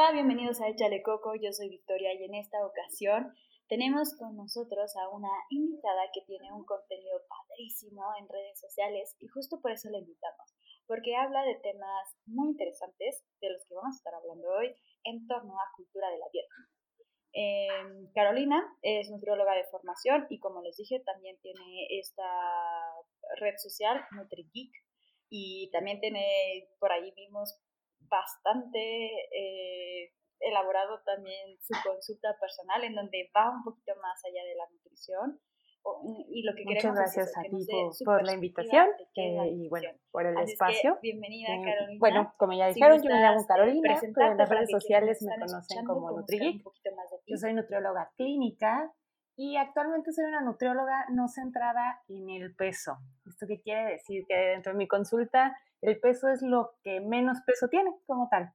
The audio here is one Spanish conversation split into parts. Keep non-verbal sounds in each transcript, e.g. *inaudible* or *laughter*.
Hola, bienvenidos a Échale Coco, yo soy Victoria y en esta ocasión tenemos con nosotros a una invitada que tiene un contenido padrísimo en redes sociales y justo por eso la invitamos, porque habla de temas muy interesantes de los que vamos a estar hablando hoy en torno a cultura de la dieta. Em, Carolina es nutrióloga de formación y como les dije también tiene esta red social NutriGeek y también tiene, por ahí vimos bastante eh, elaborado también su consulta personal en donde va un poquito más allá de la nutrición. Y lo que Muchas gracias a ti por, la invitación eh, y bueno, por el espacio. bienvenida, eh, Carolina. Bueno, como ya dijeron, yo me llamo Carolina, pero en las redes sociales me conocen como NutriGeek. Yo soy nutrióloga clínica y actualmente soy una nutrióloga no centrada en el peso. ¿Esto qué quiere decir? Que dentro de mi consulta el peso es lo que menos peso tiene como tal.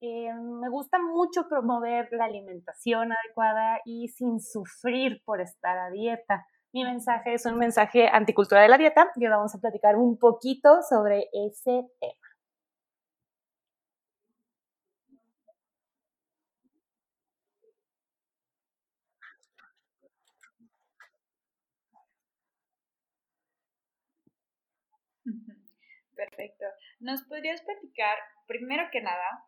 Eh, me gusta mucho promover la alimentación adecuada y sin sufrir por estar a dieta. Mi mensaje es un mensaje anticultura de la dieta y vamos a platicar un poquito sobre ese tema. Perfecto. ¿Nos podrías platicar, primero que nada,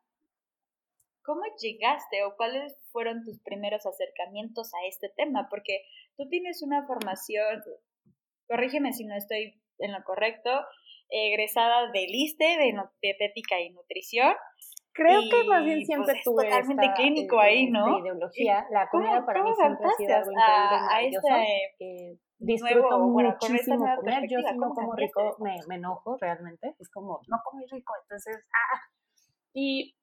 cómo llegaste o cuáles fueron tus primeros acercamientos a este tema? Porque tú tienes una formación, corrígeme si no estoy en lo correcto, egresada del ISTE, de dietética y nutrición. Creo que más bien siempre pues, tuve totalmente clínico ahí, ¿no? ideología. La comida para mí siempre ha sido algo increíble, a, disfruto muchísimo comer. Yo si no como rico me, me, enojo realmente. Es como, no comí rico, entonces, ah. Y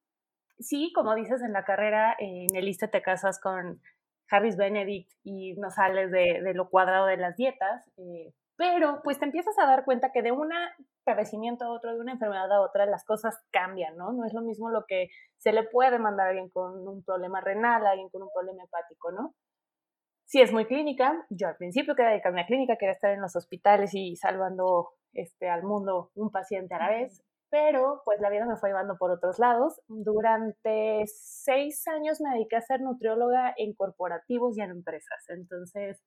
sí, como dices, en la carrera, en el ISTE te casas con Harris Benedict y no sales de, de lo cuadrado de las dietas, eh, pero pues te empiezas a dar cuenta que de un padecimiento a otro, de una enfermedad a otra, las cosas cambian, ¿no? No es lo mismo lo que se le puede mandar a alguien con un problema renal, a alguien con un problema hepático, ¿no? Si es muy clínica, yo al principio quería dedicarme a clínica, quería estar en los hospitales y salvando este, al mundo un paciente a la vez, pero pues la vida me fue llevando por otros lados. Durante seis años me dediqué a ser nutrióloga en corporativos y en empresas. Entonces,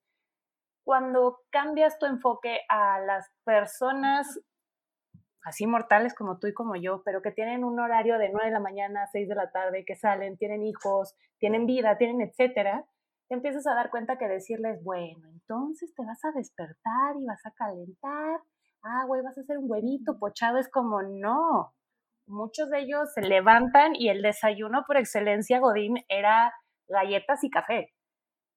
cuando cambias tu enfoque a las personas así mortales como tú y como yo, pero que tienen un horario de 9 de la mañana a 6 de la tarde, que salen, tienen hijos, tienen vida, tienen etcétera, te empiezas a dar cuenta que decirles, bueno, entonces te vas a despertar y vas a calentar ah, güey, vas a hacer un huevito pochado, es como, no. Muchos de ellos se levantan y el desayuno por excelencia, Godín, era galletas y café.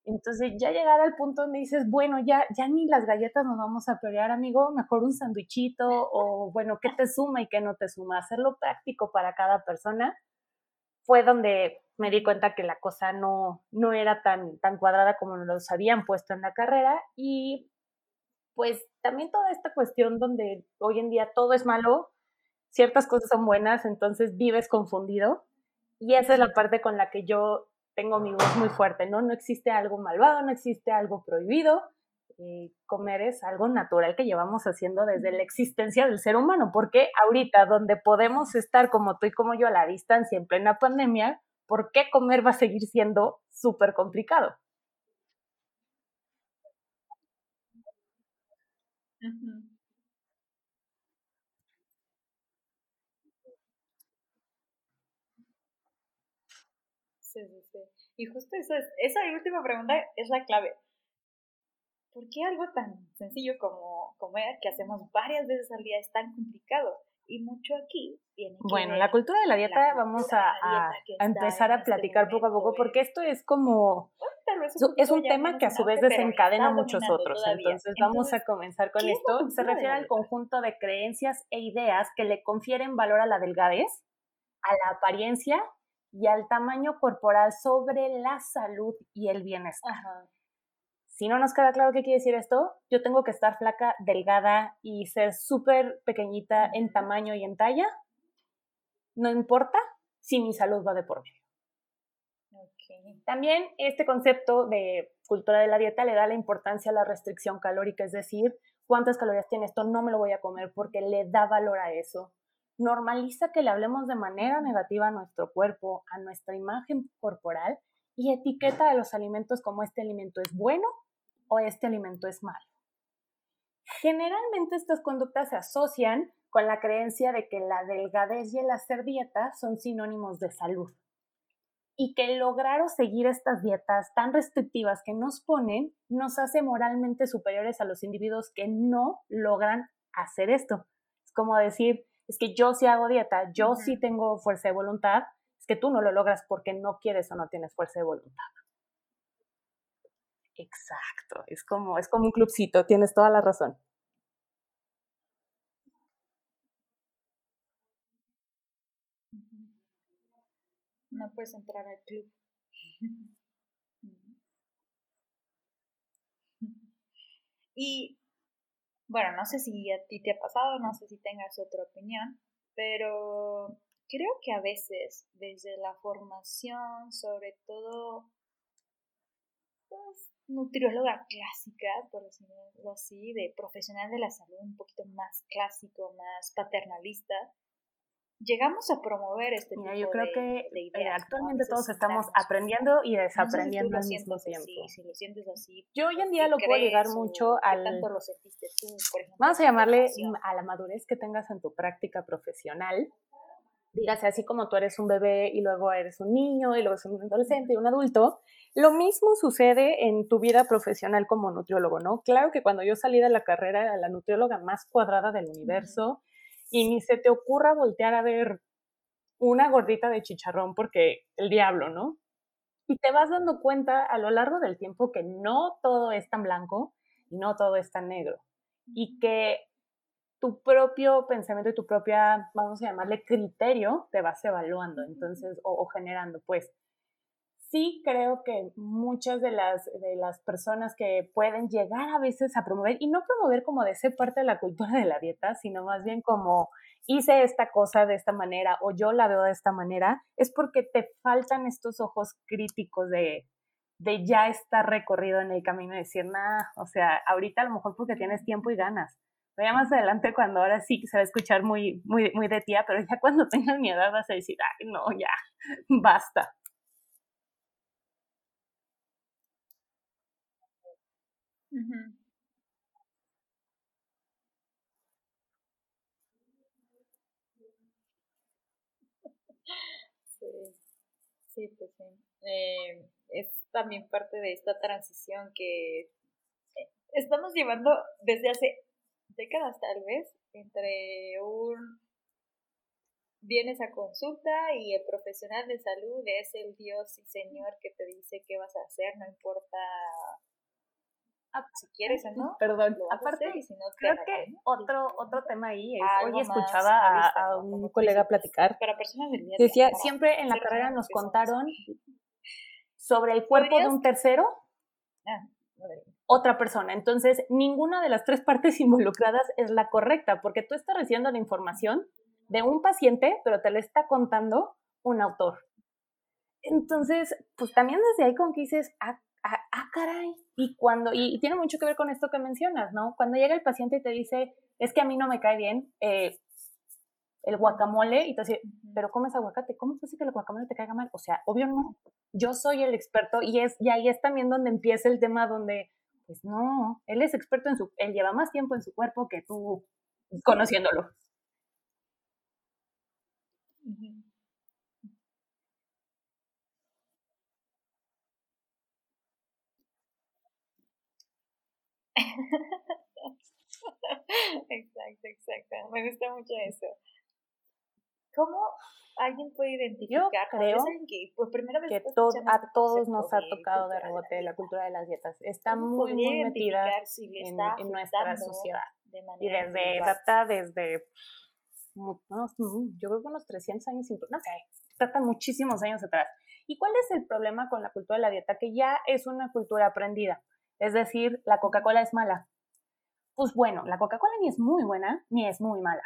Entonces ya llegar al punto donde dices, bueno, ya, ya ni las galletas nos vamos a pelear, amigo, mejor un sandwichito o bueno, ¿qué te suma y qué no te suma? Hacerlo práctico para cada persona fue donde me di cuenta que la cosa no, no era tan, tan cuadrada como nos habían puesto en la carrera y pues también toda esta cuestión donde hoy en día todo es malo, ciertas cosas son buenas, entonces vives confundido. Y esa es la parte con la que yo tengo mi voz muy fuerte, ¿no? No existe algo malvado, no existe algo prohibido. Eh, comer es algo natural que llevamos haciendo desde la existencia del ser humano, porque ahorita donde podemos estar como tú y como yo a la distancia en plena pandemia, ¿por qué comer va a seguir siendo súper complicado sí, sí. Y justo eso es, esa última pregunta es la clave. ¿Por qué algo tan sencillo como comer, que hacemos varias veces al día, es tan complicado? Y mucho aquí viene. Bueno, la cultura de la dieta vamos a, a, empezar a este platicar poco a poco, porque esto es como. es un tema que a su vez desencadena muchos otros. Entonces, vamos a comenzar con esto. Se refiere al conjunto de creencias e ideas que le confieren valor a la delgadez, a la apariencia y al tamaño corporal sobre la salud y el bienestar. Si no nos queda claro qué quiere decir esto, yo tengo que estar flaca, delgada y ser súper pequeñita en tamaño y en talla. No importa si mi salud va de por medio. También este concepto de cultura de la dieta le da la importancia a la restricción calórica, es decir, cuántas calorías tiene esto, no me lo voy a comer porque le da valor a eso. Normaliza que le hablemos de manera negativa a nuestro cuerpo, a nuestra imagen corporal y etiqueta a los alimentos como este alimento es bueno o este alimento es malo. Generalmente estas conductas se asocian con la creencia de que la delgadez y el hacer dieta son sinónimos de salud y que lograr o seguir estas dietas tan restrictivas que nos ponen nos hace moralmente superiores a los individuos que no logran hacer esto. Es como decir, es que yo sí hago dieta, yo sí tengo fuerza de voluntad, es que tú no lo logras porque no quieres o no tienes fuerza de voluntad. Exacto, es como, es como un clubcito, tienes toda la razón. No puedes entrar al club. *laughs* Y bueno, no sé si a ti te ha pasado, no sé si tengas otra opinión, pero creo que a veces desde la formación, sobre todo pues, nutrióloga clásica, por decirlo así, de profesional de la salud, un poquito más clásico, más paternalista, llegamos a promover este tipo yo creo que eh, actualmente todos estamos aprendiendo y desaprendiendo al mismo tiempo. si lo sientes así, yo hoy en día lo puedo llegar mucho al... Tanto lo sentiste tú, por ejemplo, vamos a llamarle a la madurez que tengas en tu práctica profesional. Dígase, así como tú eres un bebé y luego eres un niño y luego eres un adolescente y un adulto, lo mismo sucede en tu vida profesional como nutriólogo, ¿no? Claro que cuando yo salí de la carrera era la nutrióloga más cuadrada del universo y ni se te ocurra voltear a ver una gordita de chicharrón porque el diablo, ¿no? Y te vas dando cuenta a lo largo del tiempo que no todo es tan blanco y no todo es tan negro. Y que tu propio pensamiento y tu propia, vamos a llamarle criterio, te vas evaluando, entonces, o, o generando, pues sí creo que muchas de las, de las personas que pueden llegar a veces a promover, y no promover como de ser parte de la cultura de la dieta, sino más bien como hice esta cosa de esta manera o yo la veo de esta manera, es porque te faltan estos ojos críticos de, de ya estar recorrido en el camino y decir, nada, o sea, ahorita a lo mejor porque tienes tiempo y ganas. Pero ya más adelante, cuando ahora sí se va a escuchar muy, muy, muy de tía, pero ya cuando *laughs* tengas mi edad vas a decir, ay, no, ya, basta. Sí, sí, pues sí. Eh, es también parte de esta transición que eh, estamos llevando desde hace décadas tal vez, entre un vienes a consulta y el profesional de salud es el Dios y Señor que te dice qué vas a hacer, no importa si quieres no. *laughs* Perdón, aparte, creo que otro, otro tema ahí es, hoy escuchaba a, un colega platicar, para personas decía, siempre en la carrera nos contaron sobre el cuerpo de un tercero, ah, otra persona. Entonces, ninguna de las tres partes *laughs* involucradas es la correcta, porque tú estás recibiendo la información de un paciente, pero te la está contando un autor. Entonces, pues también desde ahí con que dices, ah, ah, caray. Y cuando, y, tiene mucho que ver con esto que mencionas, ¿no? Cuando llega el paciente y te dice, es que a mí no me cae bien eh, el guacamole, y te dice, pero comes aguacate, ¿cómo es que el guacamole te caiga mal? O sea, obvio no. Yo soy el experto y es, y ahí es también donde empieza el tema donde, pues no, él es experto en su, él lleva más tiempo en su cuerpo que tú conociéndolo. Exacto, exacto. Me gusta mucho eso. ¿cómo alguien puede identificar? Yo creo que, pues, primera vez que a todos nos ha tocado de rebote la cultura de las dietas. Está muy, muy metida en, nuestra sociedad. y desde, data desde, no, yo creo que unos 300 años, no sé, trata muchísimos años atrás. ¿Y cuál es el problema con la cultura de la dieta? Que ya es una cultura aprendida. Es decir, la Coca-Cola es mala. Pues bueno, la Coca-Cola ni es muy buena ni es muy mala.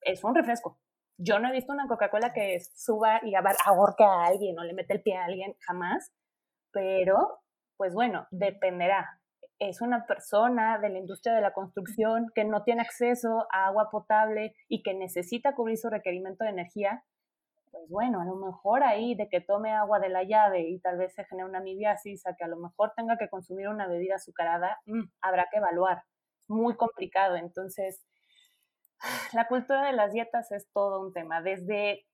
Es un refresco. Yo no he visto una Coca-Cola que suba y ahorque a alguien o le mete el pie a alguien, jamás. Pero, pues bueno, dependerá. Es una persona de la industria de la construcción que no tiene acceso a agua potable y que necesita cubrir su requerimiento de energía. Pues bueno, a lo mejor ahí de que tome agua de la llave y tal vez se genere una amibiasis, a que a lo mejor tenga que consumir una bebida azucarada, mm, habrá que evaluar. Muy complicado. Entonces, *sighs* la cultura de las dietas es todo un tema. Desde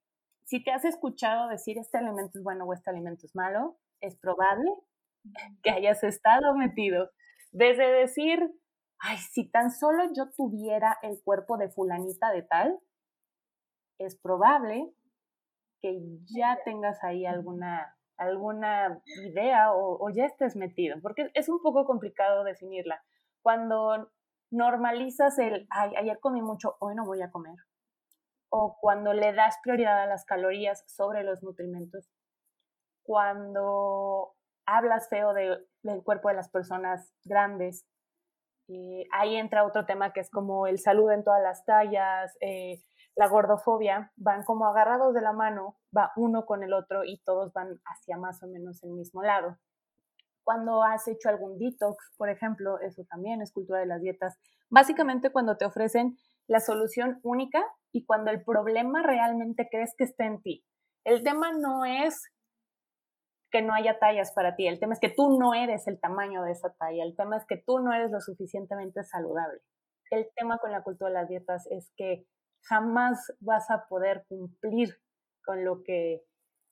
si te has escuchado decir este alimento es bueno o este alimento es malo, es probable que hayas estado metido. Desde decir, ay, si tan solo yo tuviera el cuerpo de fulanita de tal, es probable que ya tengas ahí alguna, alguna idea o, o ya estés metido, porque es un poco complicado definirla. Cuando normalizas el, ay, ayer comí mucho, hoy no voy a comer. O cuando le das prioridad a las calorías sobre los nutrimentos. Cuando hablas feo del cuerpo de las personas grandes. Eh, ahí entra otro tema que es como el salud en todas las tallas, eh, la gordofobia, van como agarrados de la mano, va uno con el otro y todos van hacia más o menos el mismo lado cuando has hecho algún detox, por ejemplo, eso también es cultura de las dietas. Básicamente cuando te ofrecen la solución única y cuando el problema realmente crees que está en ti. El tema no es que no haya tallas para ti, el tema es que tú no eres el tamaño de esa talla, el tema es que tú no eres lo suficientemente saludable. El tema con la cultura de las dietas es que jamás vas a poder cumplir con lo que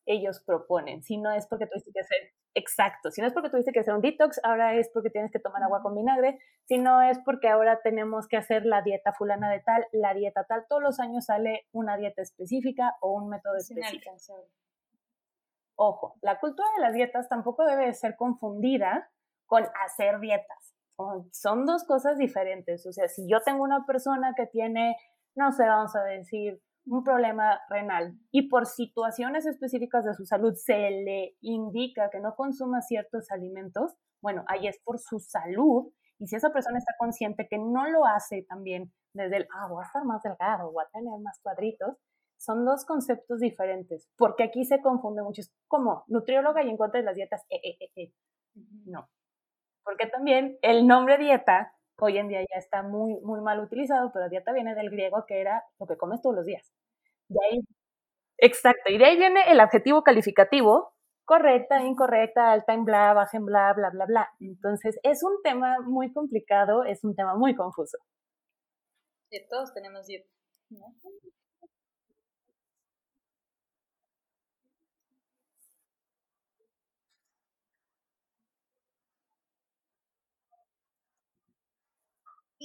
ellos proponen, si no es porque tienes que hacer exacto. Si no es porque tuviste que hacer un detox, ahora es porque tienes que tomar agua con vinagre. Si no es porque ahora tenemos que hacer la dieta fulana de tal, la dieta tal. Todos los años sale una dieta específica o un método específico. Ojo, la cultura de las dietas tampoco debe ser confundida con hacer dietas. Son dos cosas diferentes. O sea, si yo tengo una persona que tiene, no sé, vamos a decir, un problema renal. Y por situaciones específicas de su salud se le indica que no consuma ciertos alimentos, bueno, ahí es por su salud. Y si esa persona está consciente que no lo hace también desde el, ah, voy a estar más delgado, voy a tener más cuadritos, son dos conceptos diferentes, porque aquí se confunde mucho, es como nutrióloga y en contra de las dietas, eh, eh, eh, eh. no, porque también el nombre dieta hoy en día ya está muy, muy mal utilizado, pero dieta viene del griego que era lo que comes todos los días. De ahí, exacto, y de ahí viene el adjetivo calificativo, correcta, incorrecta, alta en bla, baja en bla, bla, bla, bla. Entonces, es un tema muy complicado, es un tema muy confuso. Y todos tenemos dieta.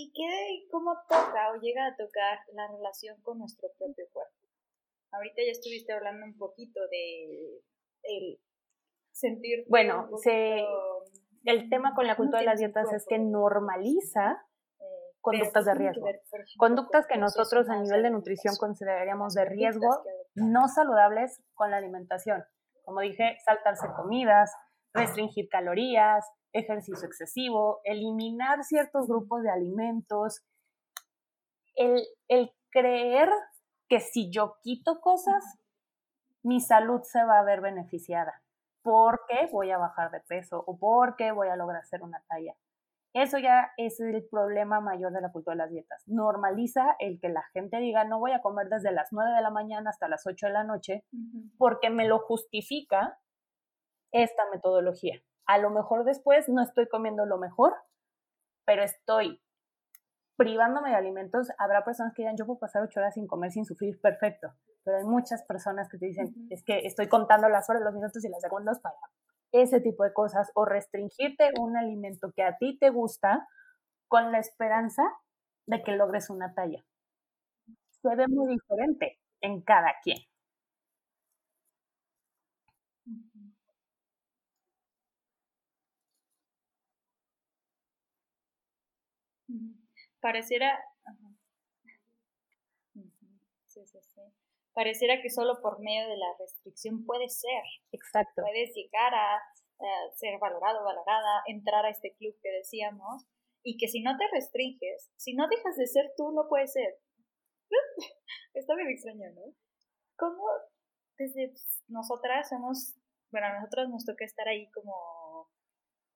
¿Y qué, cómo toca o llega a tocar la relación con nuestro propio cuerpo? Ahorita ya estuviste hablando un poquito de el sentir. Bueno, se, el tema con la cultura de las dietas es que normaliza eh, conductas de riesgo. Conductas que nosotros a nivel de nutrición consideraríamos de riesgo no saludables con la alimentación. Como dije, saltarse comidas, restringir calorías, ejercicio excesivo, eliminar ciertos grupos de alimentos, el, el creer que si yo quito cosas, mi salud se va a ver beneficiada, porque voy a bajar de peso o porque voy a lograr hacer una talla. Eso ya es el problema mayor de la cultura de las dietas. Normaliza el que la gente diga, no voy a comer desde las 9 de la mañana hasta las 8 de la noche, porque me lo justifica esta metodología. A lo mejor después no estoy comiendo lo mejor, pero estoy privándome de alimentos. Habrá personas que digan, yo puedo pasar ocho horas sin comer, sin sufrir, perfecto. Pero hay muchas personas que te dicen, es que estoy contando las horas, los minutos y las segundos para ese tipo de cosas. O restringirte un alimento que a ti te gusta con la esperanza de que logres una talla. Se ve muy diferente. en cada quien. Pareciera... Pareciera que solo por medio de la restricción puede ser. Exacto. Puedes llegar a ser valorado, valorada, entrar a este club que decíamos, y que si no te restringes, si no dejas de ser tú, no puedes ser. *laughs* Está bien extraño, ¿no? ¿Cómo desde nosotras somos, bueno, a nosotros nos toca estar ahí como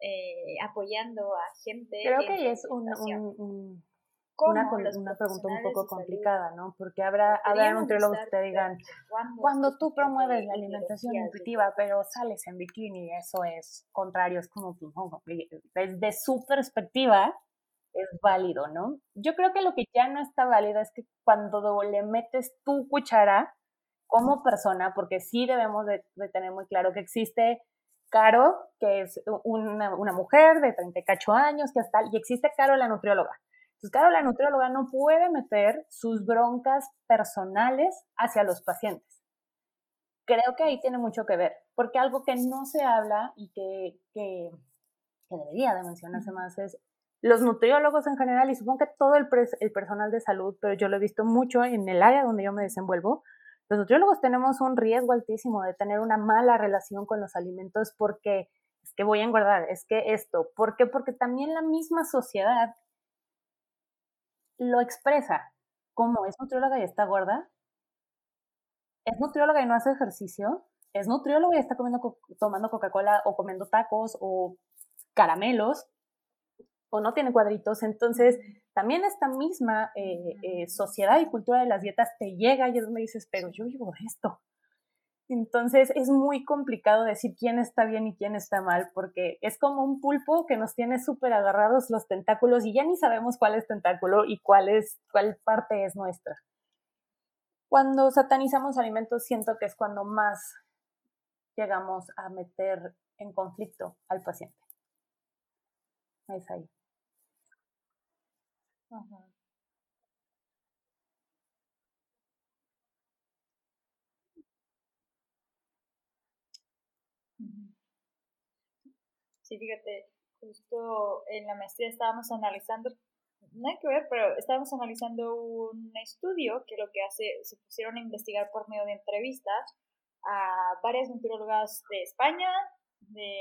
eh, apoyando a gente. Creo que es un, una, una pregunta un poco complicada, ¿no? Porque habrá, habrá nutriólogos que te digan, cuando tú promueves la alimentación intuitiva, pero sales en bikini, eso es contrario, es como, desde su perspectiva, es válido, ¿no? Yo creo que lo que ya no está válido es que cuando le metes tu cuchara como persona, porque sí debemos de, tener muy claro que existe Caro, que es una, una mujer de 38 años, que hasta, y existe Caro la nutrióloga. Entonces, claro, la nutrióloga no puede meter sus broncas personales hacia los pacientes. Creo que ahí tiene mucho que ver, porque algo que no se habla y que, que, debería de mencionarse más es los nutriólogos en general y supongo que todo el, el personal de salud, pero yo lo he visto mucho en el área donde yo me desenvuelvo, los nutriólogos tenemos un riesgo altísimo de tener una mala relación con los alimentos porque es que voy a engordar, es que esto, ¿por qué? Porque también la misma sociedad lo expresa como es nutrióloga y está gorda, es nutrióloga y no hace ejercicio, es nutrióloga y está comiendo, tomando Coca-Cola o comiendo tacos o caramelos o no tiene cuadritos. Entonces, también esta misma eh, eh, sociedad y cultura de las dietas te llega y es donde dices, pero yo vivo esto. Entonces es muy complicado decir quién está bien y quién está mal, porque es como un pulpo que nos tiene súper agarrados los tentáculos y ya ni sabemos cuál es tentáculo y cuál, es, cuál parte es nuestra. Cuando satanizamos alimentos siento que es cuando más llegamos a meter en conflicto al paciente. Es ahí. Sí, fíjate, justo en la maestría estábamos analizando, no hay que ver, pero estábamos analizando un estudio que lo que hace, se pusieron a investigar por medio de entrevistas a varias nutriólogas de España, de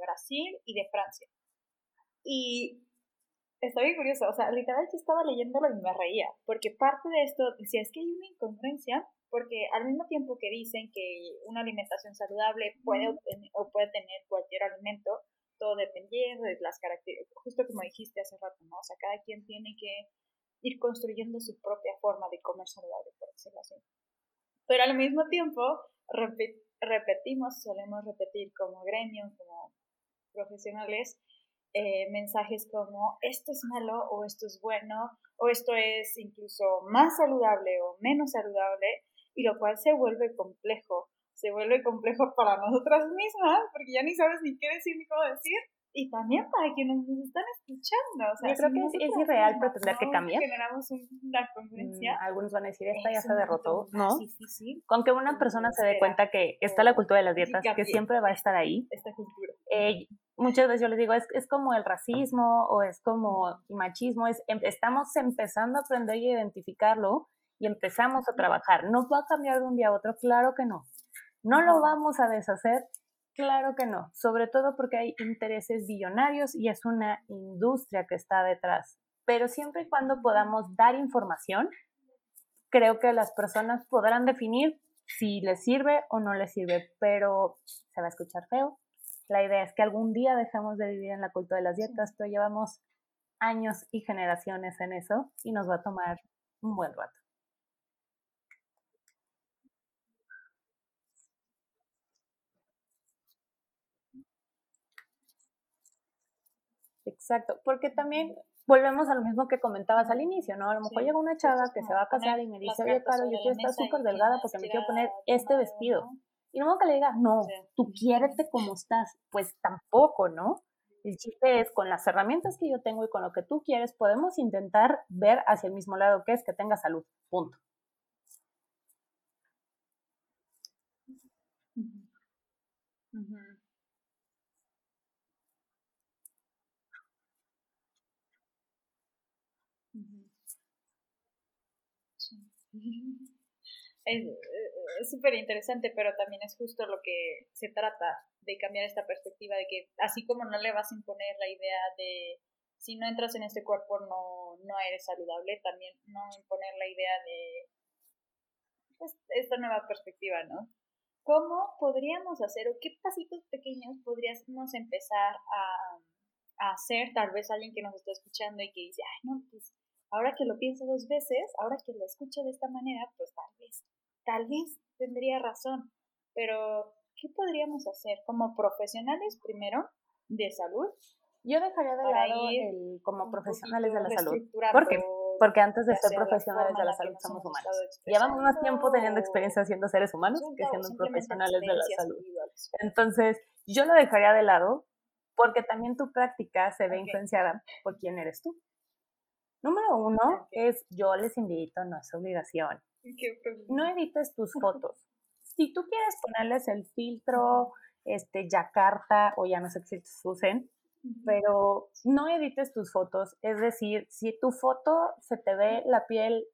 Brasil y de Francia. Y está bien curioso, o sea, literalmente estaba leyéndolo y me reía, porque parte de esto decía, es que hay una incongruencia, porque al mismo tiempo que dicen que una alimentación saludable puede, o puede tener cualquier alimento, todo dependiendo de las características, justo como dijiste hace rato, ¿no? O sea, cada quien tiene que ir construyendo su propia forma de comer saludable, por decirlo así. Pero al mismo tiempo, repetimos, solemos repetir como gremio, como profesionales, eh, mensajes como esto es malo o esto es bueno o esto es incluso más saludable o menos saludable y lo cual se vuelve complejo se vuelve complejo para nosotras mismas, porque ya ni sabes ni qué decir ni cómo decir, y también para quienes nos están escuchando. O sea, Yo creo que es, irreal pretender que cambie. Generamos una congruencia. Mm, algunos van a decir, esta ya se derrotó, ¿no? Con que una persona se dé cuenta que está la cultura de las dietas, que siempre va a estar ahí. Esta cultura. Eh, muchas veces yo les digo, es, es como el racismo o es como el machismo, es, em, estamos empezando a aprender y identificarlo y empezamos a trabajar. ¿No va a cambiar de un día a otro? Claro que no. ¿No lo vamos a deshacer? Claro que no, sobre todo porque hay intereses billonarios y es una industria que está detrás. Pero siempre y cuando podamos dar información, creo que las personas podrán definir si les sirve o no les sirve, pero se va a escuchar feo. La idea es que algún día dejemos de vivir en la cultura de las dietas, pero llevamos años y generaciones en eso y nos va a tomar un buen rato. Exacto, porque también volvemos a lo mismo que comentabas al inicio, ¿no? A lo mejor llega una chava que se va a casar y me dice, oye, Caro, yo quiero estar súper delgada porque me quiero poner este vestido. Y no que le diga, no, tú quiérete como estás. Pues tampoco, ¿no? El chiste es, con las herramientas que yo tengo y con lo que tú quieres, podemos intentar ver hacia el mismo lado que es que tenga salud. Punto. *laughs* Es súper interesante, pero también es justo lo que se trata de cambiar esta perspectiva de que así como no le vas a imponer la idea de si no entras en este cuerpo no, no eres saludable, también no imponer la idea de pues, esta nueva perspectiva, ¿no? ¿Cómo podríamos hacer o qué pasitos pequeños podríamos empezar a, a hacer? Tal vez alguien que nos está escuchando y que dice, ay, no, pues ahora que lo pienso dos veces, ahora que lo escucho de esta manera, pues tal vez, tal vez tendría razón. Pero, ¿qué podríamos hacer como profesionales primero de salud? Yo dejaría de lado el como profesionales de la salud. ¿Por qué? Porque antes de ser profesionales de la salud somos humanos. Llevamos más tiempo teniendo experiencia siendo seres humanos que siendo profesionales de la salud. Entonces, yo lo dejaría de lado porque también tu práctica se ve influenciada por quién eres tú. Número uno es yo les invito, no es obligación. No edites tus *laughs* fotos. Si tú quieres ponerles el filtro, este, Yakarta, o ya no sé si se usen, pero no edites tus fotos. Es decir, si tu foto se te ve la piel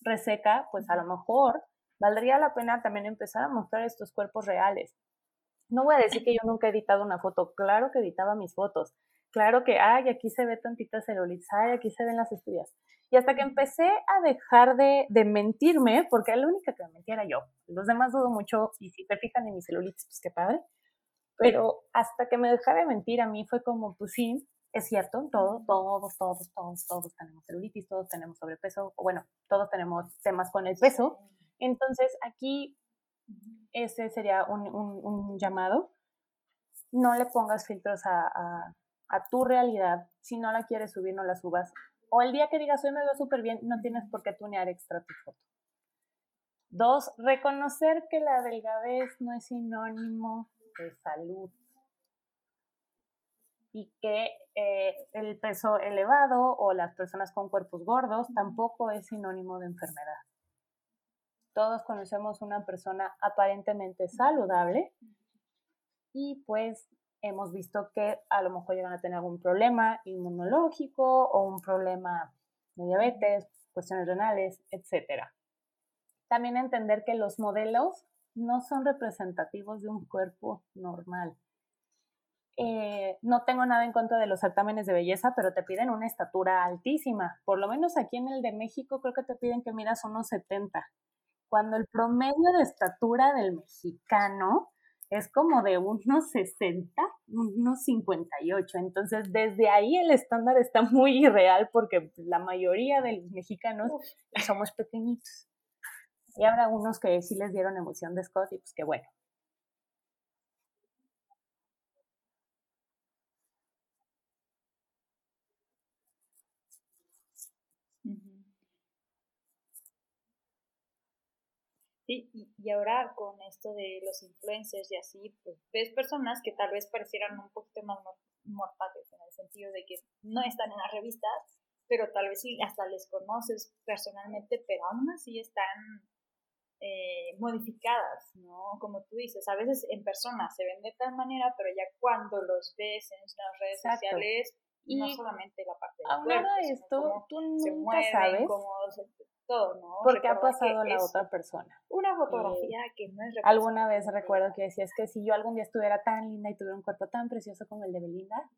reseca, pues a lo mejor valdría la pena también empezar a mostrar estos cuerpos reales. No voy a decir *clears throat* que yo nunca he editado una foto, claro que editaba mis fotos, claro que, ay, aquí se ve tantita celulitis, ay, aquí se ven las estudias. Y hasta que empecé a dejar de, de mentirme, porque la única que me mentía era yo. Los demás dudo mucho, y si te fijan en mi celulitis, pues qué padre. Pero hasta que me dejé de mentir, a mí fue como, pues sí, es cierto, todos, todos, todos, todos, todos tenemos celulitis, todos tenemos sobrepeso, o bueno, todos tenemos temas con el peso. Entonces, aquí ese sería un, un, un llamado. No le pongas filtros a, a tu realidad. Si no la quieres subir, no la subas. O el día que digas, hoy me veo súper bien, no tienes por qué tunear extra tu foto. Dos, reconocer que la delgadez no es sinónimo de salud y que eh, el peso elevado o las personas con cuerpos gordos tampoco es sinónimo de enfermedad. Todos conocemos una persona aparentemente saludable y pues hemos visto que a lo mejor llegan a tener algún problema inmunológico o un problema de diabetes, cuestiones renales, etc. También entender que los modelos no son representativos de un cuerpo normal. Eh, no tengo nada en contra de los certámenes de belleza, pero te piden una estatura altísima. Por lo menos aquí en el de México creo que te piden que midas unos 70. Cuando el promedio de estatura del mexicano es como de unos 60, unos 58. Entonces, desde ahí el estándar está muy irreal porque la mayoría de los mexicanos somos pequeñitos. Y habrá unos que sí les dieron emoción de Scott y pues qué bueno. Y, ahora con esto de los influencers y así, pues ves personas que tal vez parecieran un poquito más mortales en el sentido de que no están en las revistas, pero tal vez sí hasta les conoces personalmente, pero aún así están eh, modificadas, ¿no? Como tú dices, a veces en persona se ven de tal manera, pero ya cuando los ves en las redes sociales, y no solamente la parte del cuerpo, esto, tú nunca sabes todo, ¿no? Porque ha pasado a la otra persona. Una fotografía que no es Alguna vez recuerdo que decías que si yo algún día estuviera tan linda y tuviera un cuerpo tan precioso como el de Belinda,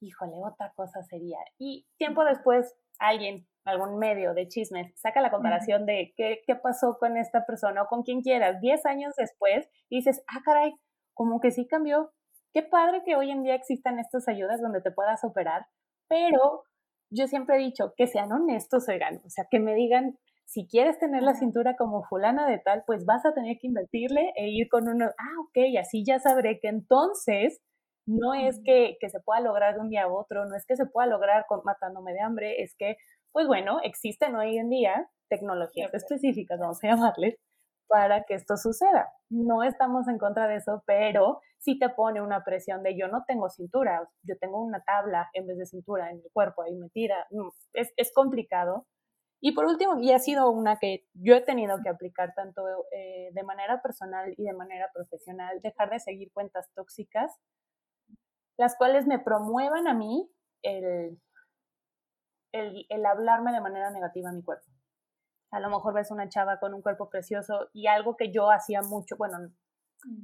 híjole, otra cosa sería. Y tiempo después, alguien, algún medio de chismes, saca la comparación de qué, qué pasó con esta persona o con quien quieras. Diez años después, y dices, ah, caray, como que sí cambió. Qué padre que hoy en día existan estas ayudas donde te puedas operar, pero yo siempre he dicho que sean honestos, oigan, o sea, que me digan, si quieres tener la cintura como fulana de tal, pues vas a tener que invertirle e ir con uno, ah, ok, así ya sabré que entonces no es que, que se pueda lograr de un día a otro, no es que se pueda lograr con, matándome de hambre, es que, pues bueno, existen hoy en día tecnologías específicas, vamos a llamarles, para que esto suceda. No estamos en contra de eso, pero sí te pone una presión de yo no tengo cintura, yo tengo una tabla en vez de cintura en el cuerpo ahí metida. Mm, es, es complicado Y por último, y ha sido una que yo he tenido que aplicar tanto eh, de manera personal y de manera profesional, dejar de seguir cuentas tóxicas, las cuales me promuevan a mí el, el, el hablarme de manera negativa a mi cuerpo. A lo mejor ves una chava con un cuerpo precioso y algo que yo hacía mucho, bueno,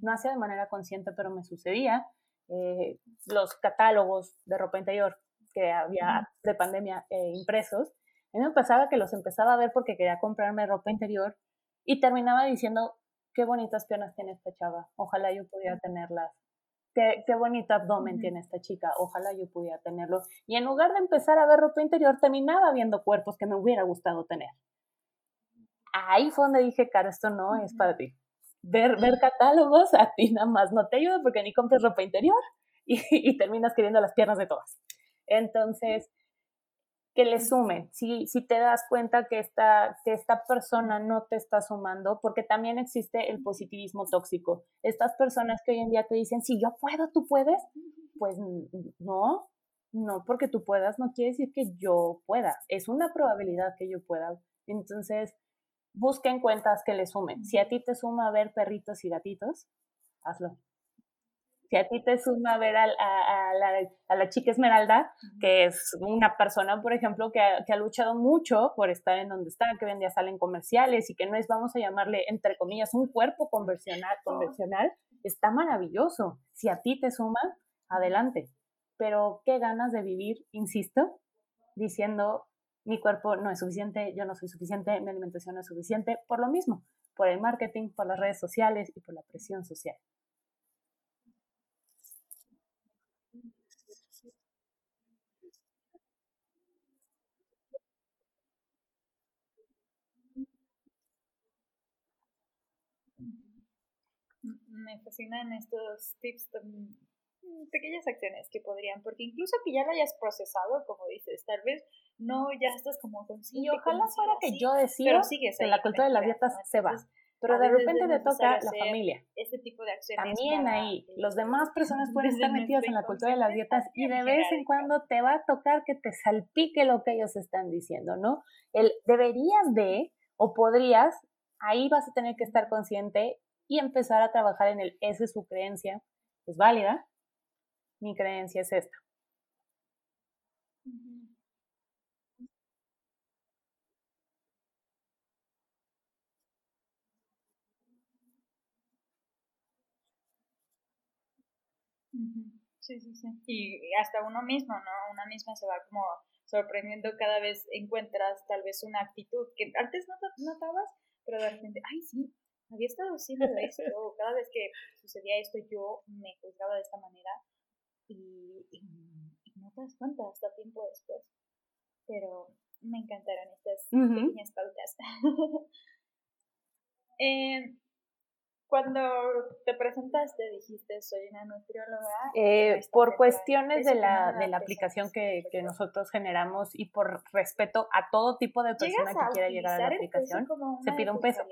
no hacía de manera consciente, pero me sucedía, eh, los catálogos de ropa interior que había de pandemia eh, impresos, a mí me pasaba que los empezaba a ver porque quería comprarme ropa interior y terminaba diciendo, qué bonitas piernas tiene esta chava, ojalá yo pudiera tenerlas. Qué, qué bonito abdomen tiene esta chica, ojalá yo pudiera tenerlo. Y en lugar de empezar a ver ropa interior, terminaba viendo cuerpos que me hubiera gustado tener. Ahí fue donde dije, cara, esto no es para ti. Ver, ver catálogos a ti nada más no te ayuda porque ni compras ropa interior y, y terminas queriendo las piernas de todas. Entonces, que le sume. Si, si te das cuenta que esta, que esta persona no te está sumando, porque también existe el positivismo tóxico. Estas personas que hoy en día te dicen, si yo puedo, tú puedes, pues no, no porque tú puedas, no quiere decir que yo pueda. Es una probabilidad que yo pueda. Entonces, busquen cuentas que le sumen. Si a ti te suma ver perritos y gatitos, hazlo si a ti te suma ver a, la, chica Esmeralda, que es una persona, por ejemplo, que ha, luchado mucho por estar en donde está, que hoy en día salen comerciales y que no es, vamos a llamarle, entre comillas, un cuerpo convencional, convencional está maravilloso. Si a ti te suma, adelante. Pero qué ganas de vivir, insisto, diciendo, mi cuerpo no es suficiente, yo no soy suficiente, mi alimentación no es suficiente, por lo mismo, por el marketing, por las redes sociales y por la presión social. me fascinan estos tips, mm, pequeñas acciones que podrían, porque incluso que ya lo hayas procesado, como dices, tal vez no ya estás como consciente. Y ojalá fuera que yo decida que la cultura de las dietas se va. Pero de repente te toca la familia. Este tipo de acciones. También ahí, los demás personas pueden estar metidas en la cultura de las dietas y de vez en cuando te va a tocar que te salpique lo que ellos están diciendo, ¿no? El deberías de o podrías, ahí vas a tener que estar consciente y empezar a trabajar en el, esa es su creencia, es válida, mi creencia es esta. Sí, sí, sí. Y hasta uno mismo, ¿no? Una misma se va como sorprendiendo cada vez encuentras tal vez una actitud que antes no notabas, pero de repente, ay, sí, había estado haciendo esto, *laughs* cada vez que sucedía esto yo me juzgaba de esta manera y, no te das cuenta hasta tiempo después. Pero me encantaron estas pequeñas pautas. *laughs* eh, cuando te presentaste dijiste soy una nutrióloga. Eh, por cuestiones de la, de la aplicación que, que, nosotros generamos y por respeto a todo tipo de persona que quiera llegar a la aplicación, se pide un peso.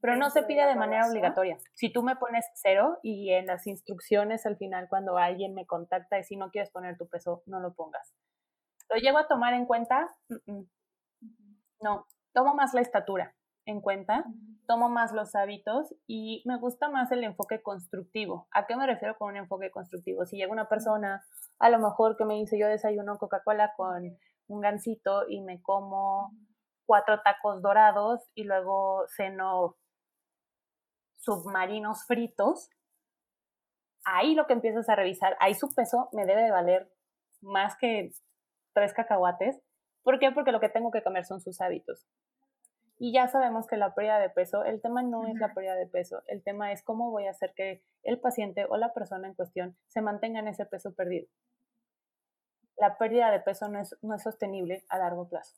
Pero no se pide de, manera obligatoria. Si tú me pones cero y en las instrucciones al final cuando alguien me contacta y si no quieres poner tu peso, no lo pongas. ¿Lo llego a tomar en cuenta? No, tomo más la estatura en cuenta tomo más los hábitos y me gusta más el enfoque constructivo. ¿A qué me refiero con un enfoque constructivo? Si llega una persona, a lo mejor que me dice yo desayuno Coca-Cola con un gansito y me como cuatro tacos dorados y luego ceno submarinos fritos, ahí lo que empiezas a revisar, ahí su peso me debe de valer más que tres cacahuates. ¿Por qué? Porque lo que tengo que cambiar son sus hábitos. Y ya sabemos que la pérdida de peso, el tema no es la pérdida de peso, el tema es cómo voy a hacer que el paciente o la persona en cuestión se mantenga en ese peso perdido. La pérdida de peso no es, no es sostenible a largo plazo.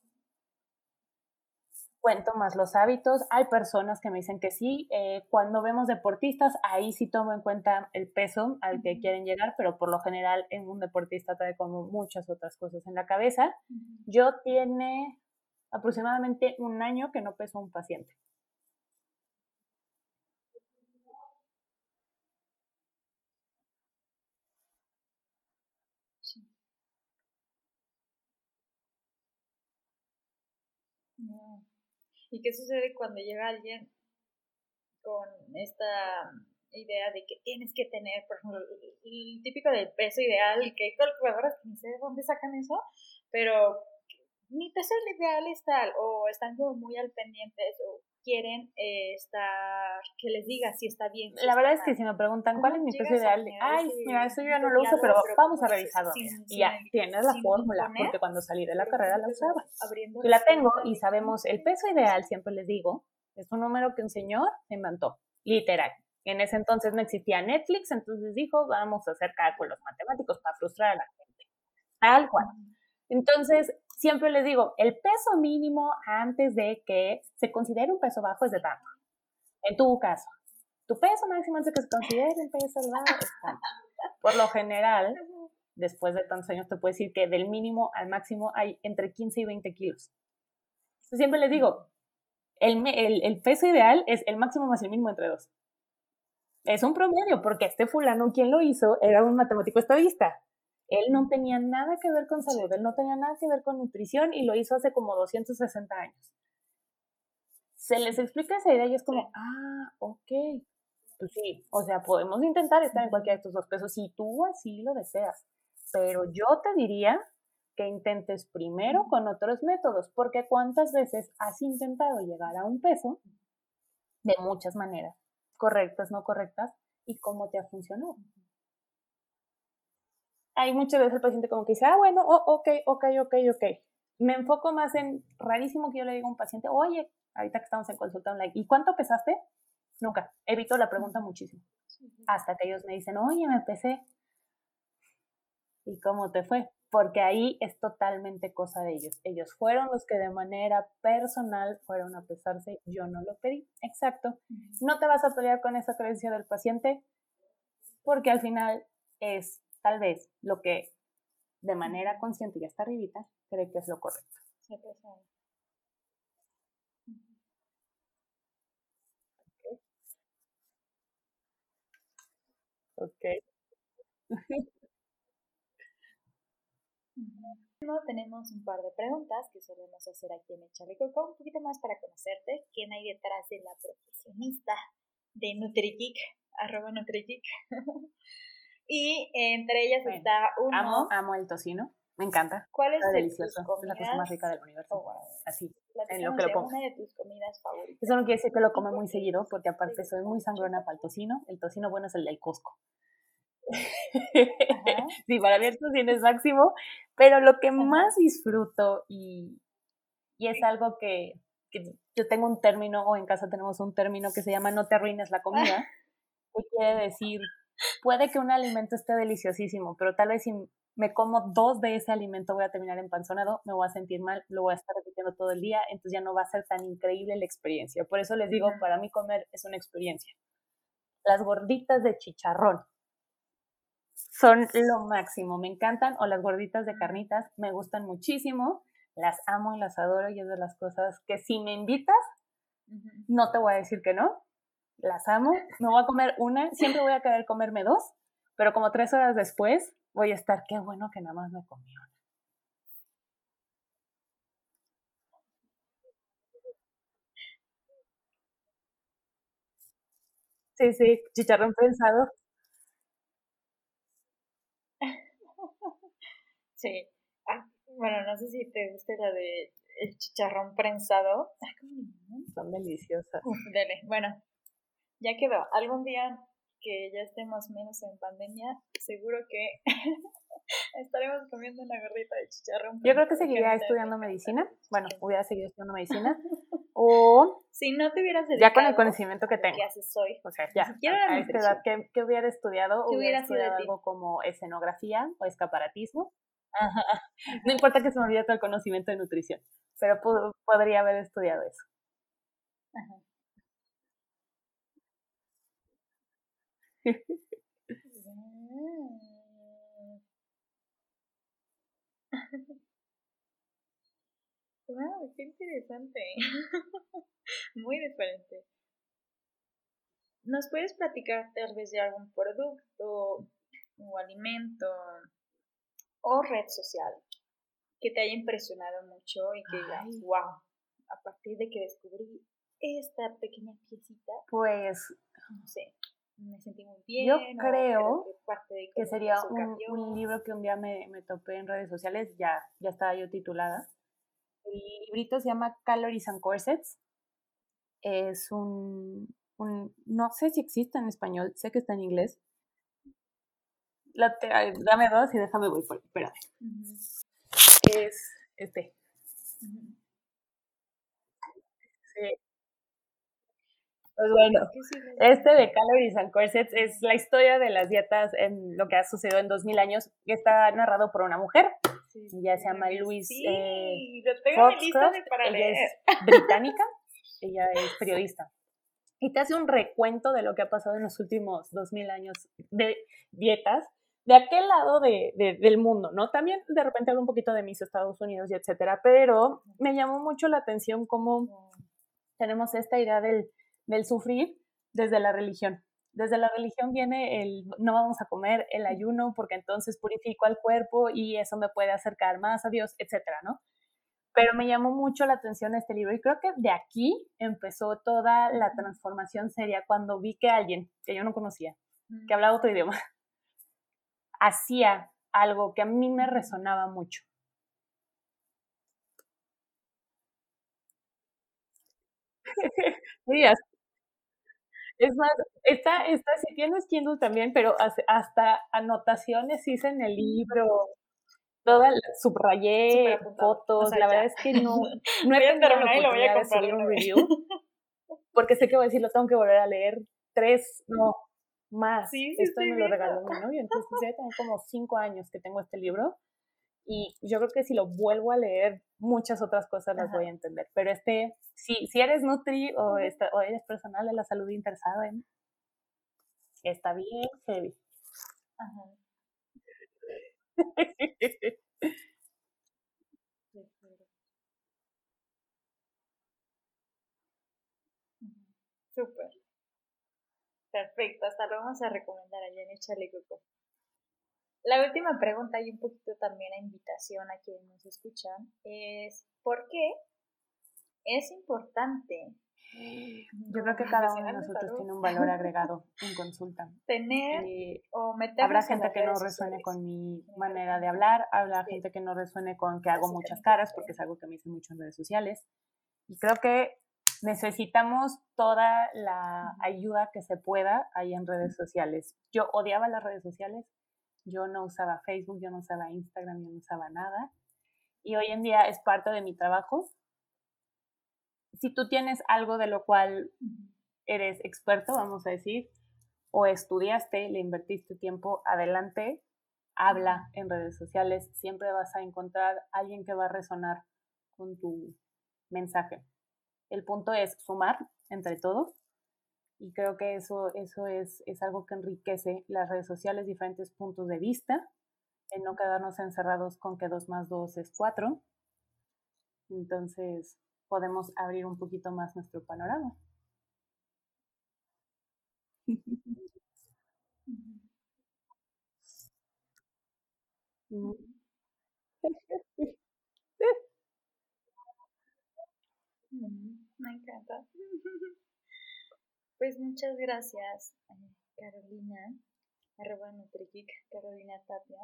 Cuento más los hábitos. Hay personas que me dicen que sí. Eh, cuando vemos deportistas, ahí sí tomo en cuenta el peso al que quieren llegar, pero por lo general en un deportista trae como muchas otras cosas en la cabeza. Yo tiene aproximadamente un año que no pesó un paciente. ¿Y qué sucede cuando llega alguien con esta idea de que tienes que tener, por ejemplo, el típico del peso ideal, que hay calculadoras que no sé de dónde sacan eso, pero mi peso ideal es tal, o están como muy al pendiente, o quieren eh, estar, que les diga si está bien. la verdad es que si me preguntan cuál es mi peso ideal, ay, mira, eso yo ya no lo uso, pero vamos a revisarlo. y ya, tienes la fórmula, porque cuando salí de la carrera la usaba. Yo la tengo y sabemos, el peso ideal, siempre les digo, es un número que un señor inventó, literal. En ese entonces no existía Netflix, entonces dijo, vamos a hacer cálculos matemáticos para frustrar a la gente. Tal cual. Entonces, siempre les digo, el peso mínimo antes de que se considere un peso bajo es de tanto. En tu caso, tu peso máximo antes de que se considere un peso bajo es tanto. Por lo general, después de tantos años, te puedo decir que del mínimo al máximo hay entre 15 y 20 kilos. Siempre les digo, el, el, el peso ideal es el máximo más el mínimo entre dos es un promedio, porque este fulano, quien lo hizo, era un matemático estadista. Él no tenía nada que ver con salud, él no tenía nada que ver con nutrición y lo hizo hace como 260 años. Se les explica esa idea y es como, ah, ok, pues sí, o sea, podemos intentar estar en cualquiera de estos dos pesos si tú así lo deseas, pero yo te diría que intentes primero con otros métodos, porque cuántas veces has intentado llegar a un peso de muchas maneras correctas, no correctas, y cómo te ha funcionado. Hay muchas veces el paciente como que dice, ah, bueno, oh, ok, ok, ok, ok. Me enfoco más en, rarísimo que yo le diga a un paciente, oye, ahorita que estamos en consulta online, ¿y cuánto pesaste? Nunca. Evito la pregunta muchísimo. Hasta que ellos me dicen, oye, me pesé. ¿Y cómo te fue? porque ahí es totalmente cosa de ellos. Ellos fueron los que de manera personal fueron a pesarse, yo no lo pedí. Exacto. No te vas a pelear con esa creencia del paciente porque al final es tal vez lo que de manera consciente ya está arribita cree que es lo correcto. Ok. Tenemos un par de preguntas que solemos hacer aquí en Echarle Coco, un poquito más para conocerte, quién hay detrás de la profesionista de NutriGeek, arroba NutriGeek. *laughs* y entre ellas está uno... Amo, amo el tocino, me encanta. ¿Cuál es delicioso, es la cosa más rica del universo. Oh, Así, en lo que lo pongo. Una de tus comidas favoritas. Eso no quiere decir que lo come muy seguido, porque aparte soy muy sangrona para el tocino. El tocino bueno es el del Costco. *laughs* sí, para mí el tocino es máximo, pero lo que más disfruto y, y es algo que, que, yo tengo un término, o en casa tenemos un término que se llama no te arruines la comida, *laughs* que quiere decir, puede que un alimento esté deliciosísimo, pero tal vez si me como dos de ese alimento voy a terminar empanzonado, me voy a sentir mal, lo voy a estar repitiendo todo el día, entonces ya no va a ser tan increíble la experiencia. Por eso les digo, para mí comer es una experiencia. Las gorditas de chicharrón, son lo máximo, me encantan, o las gorditas de carnitas, me gustan muchísimo, las amo y las adoro y es de las cosas que si me invitas, no te voy a decir que no, las amo, me voy a comer una, siempre voy a querer comerme dos, pero como tres horas después voy a estar, qué bueno que nada más me comí una. Sí, sí, chicharrón pensado. Sí. Ah, bueno, no sé si te gusta la de el chicharrón prensado. Son deliciosas. dele. Bueno, ya quedó. Algún día que ya estemos menos en pandemia, seguro que *laughs* estaremos comiendo una gorrita de chicharrón. Yo creo que seguiría estudiando medicina. Bueno, hubiera seguido estudiando medicina. O si no te hubieras ya con el conocimiento que tengo. ¿Qué haces hoy? O sea, ya. a esta edad, ¿qué, hubiera estudiado? ¿Qué hubiera estudiado algo como escenografía o escaparatismo *laughs* no importa que se me olvide todo el conocimiento de nutrición, pero podría haber estudiado eso. *laughs* wow, qué interesante. *laughs* Muy diferente. ¿Nos puedes platicar tal vez de algún producto o alimento o red social que te haya impresionado mucho y que digas, wow, a partir de que descubrí esta pequeña piecita? Pues, no sé, me sentí muy bien. Yo creo, que, sería un, libro que un día me, me, topé en redes sociales, ya, ya estaba yo titulada. El librito se llama Calories and Corsets. Es un, un no sé si existe en español, sé que está en inglés. La dame dos y déjame voy por, espérame. Es este. Pues bueno, este de Calories and Corsets es la historia de las dietas en lo que ha sucedido en 2000 años. Está narrado por una mujer. ella se llama Louise sí, eh, para ella es *laughs* británica, ella es periodista. Y te hace un recuento de lo que ha pasado en los últimos 2000 años de dietas de aquel lado de, del mundo, ¿no? También de repente hablo un poquito de mis Estados Unidos y etcétera, pero me llamó mucho la atención cómo tenemos esta idea del, del sufrir desde la religión. Desde la religión viene el no vamos a comer, el ayuno, porque entonces purifico al cuerpo y eso me puede acercar más a Dios, etcétera, ¿no? Pero me llamó mucho la atención este libro y creo que de aquí empezó toda la transformación seria cuando vi que alguien que yo no conocía, que hablaba otro idioma, *laughs* hacía algo que a mí me resonaba mucho. *laughs* es más, esta, esta, si tienes Kindle también, pero hasta anotaciones hice en el libro, toda subrayé fotos, la verdad es que no, *laughs* no he tenido la oportunidad de subir un review, porque sé que voy a decir, lo tengo que volver a leer tres, no, más. Sí, Esto me lo regaló mi novio, entonces ya tengo como cinco años que tengo este libro y yo creo que si lo vuelvo a leer, muchas otras cosas las voy a entender. Pero este, si, si eres Nutri o, o eres personal de la salud interesado en, está bien heavy. Ajá. *laughs* Súper. Perfecto, hasta lo vamos a recomendar allá en Échale Coco. La última pregunta y un poquito también a invitación a quienes nos escuchan es ¿por qué es importante? Yo creo que cada uno de nosotros tiene un valor agregado en consulta. *laughs* Tener eh, o meter. Habrá gente que no resuene con mi manera de hablar, habrá gente que no resuene con que hago muchas caras, porque es algo que me dicen mucho en redes sociales. Y creo que necesitamos toda la ayuda que se pueda ahí en redes sociales. Yo odiaba las redes sociales, yo no usaba Facebook, yo no usaba Instagram, yo no usaba nada. Y hoy en día es parte de mi trabajo. Si tú tienes algo de lo cual eres experto, vamos a decir, o estudiaste, le invertiste tiempo, adelante, habla en redes sociales, siempre vas a encontrar alguien que va a resonar con tu mensaje. El punto es sumar entre todos y creo que eso, eso es, es algo que enriquece las redes sociales, diferentes puntos de vista, en no quedarnos encerrados con que 2 más 2 es 4. Entonces podemos abrir un poquito más nuestro panorama. *laughs* Me encanta. *laughs* Pues muchas gracias, eh, Carolina, arroba Nutrigeek, Carolina Tapia.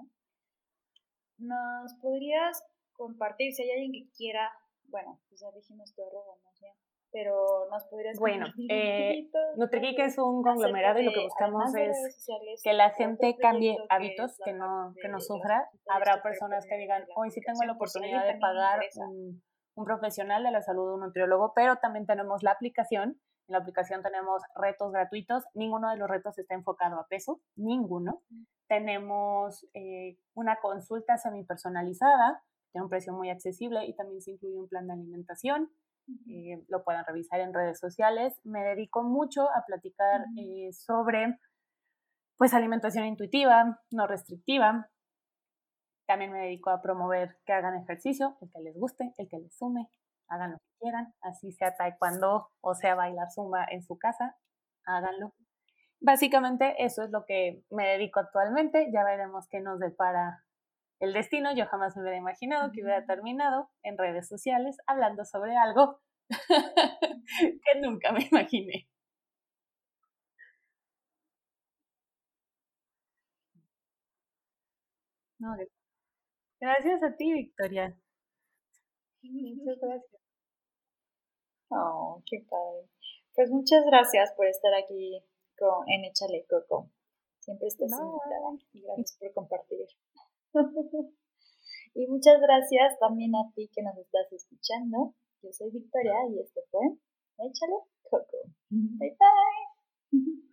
¿Nos podrías compartir, si hay alguien que quiera, bueno, pues ya dijimos tu arroba más bien, pero nos podrías Bueno, eh, Nutrigeek es un conglomerado y lo que buscamos es que la gente cambie hábitos, que no, que no sufra. Habrá personas que digan, hoy sí tengo la oportunidad de pagar un un profesional de la salud, un nutriólogo, pero también tenemos la aplicación. En la aplicación tenemos retos gratuitos. Ninguno de los retos está enfocado a peso, ninguno. Tenemos eh, una consulta semipersonalizada, tiene un precio muy accesible y también se incluye un plan de alimentación. Eh, lo pueden revisar en redes sociales. Me dedico mucho a platicar eh, sobre pues alimentación intuitiva, no restrictiva, también me dedico a promover que hagan ejercicio, el que les guste, el que les sume, hagan lo que quieran, así sea taekwondo o sea bailar zumba en su casa, háganlo. Básicamente eso es lo que me dedico actualmente, ya veremos qué nos depara el destino. Yo jamás me hubiera imaginado que hubiera terminado en redes sociales hablando sobre algo *laughs* que nunca me imaginé. No, gracias a ti, Victoria. Muchas *laughs* gracias. Oh, qué padre. Pues muchas gracias por estar aquí con, en Échale Coco. Siempre estás invitada y gracias por compartir. *laughs* y muchas gracias también a ti que nos estás escuchando. Yo soy Victoria y este fue Échale Coco. Bye bye. *laughs*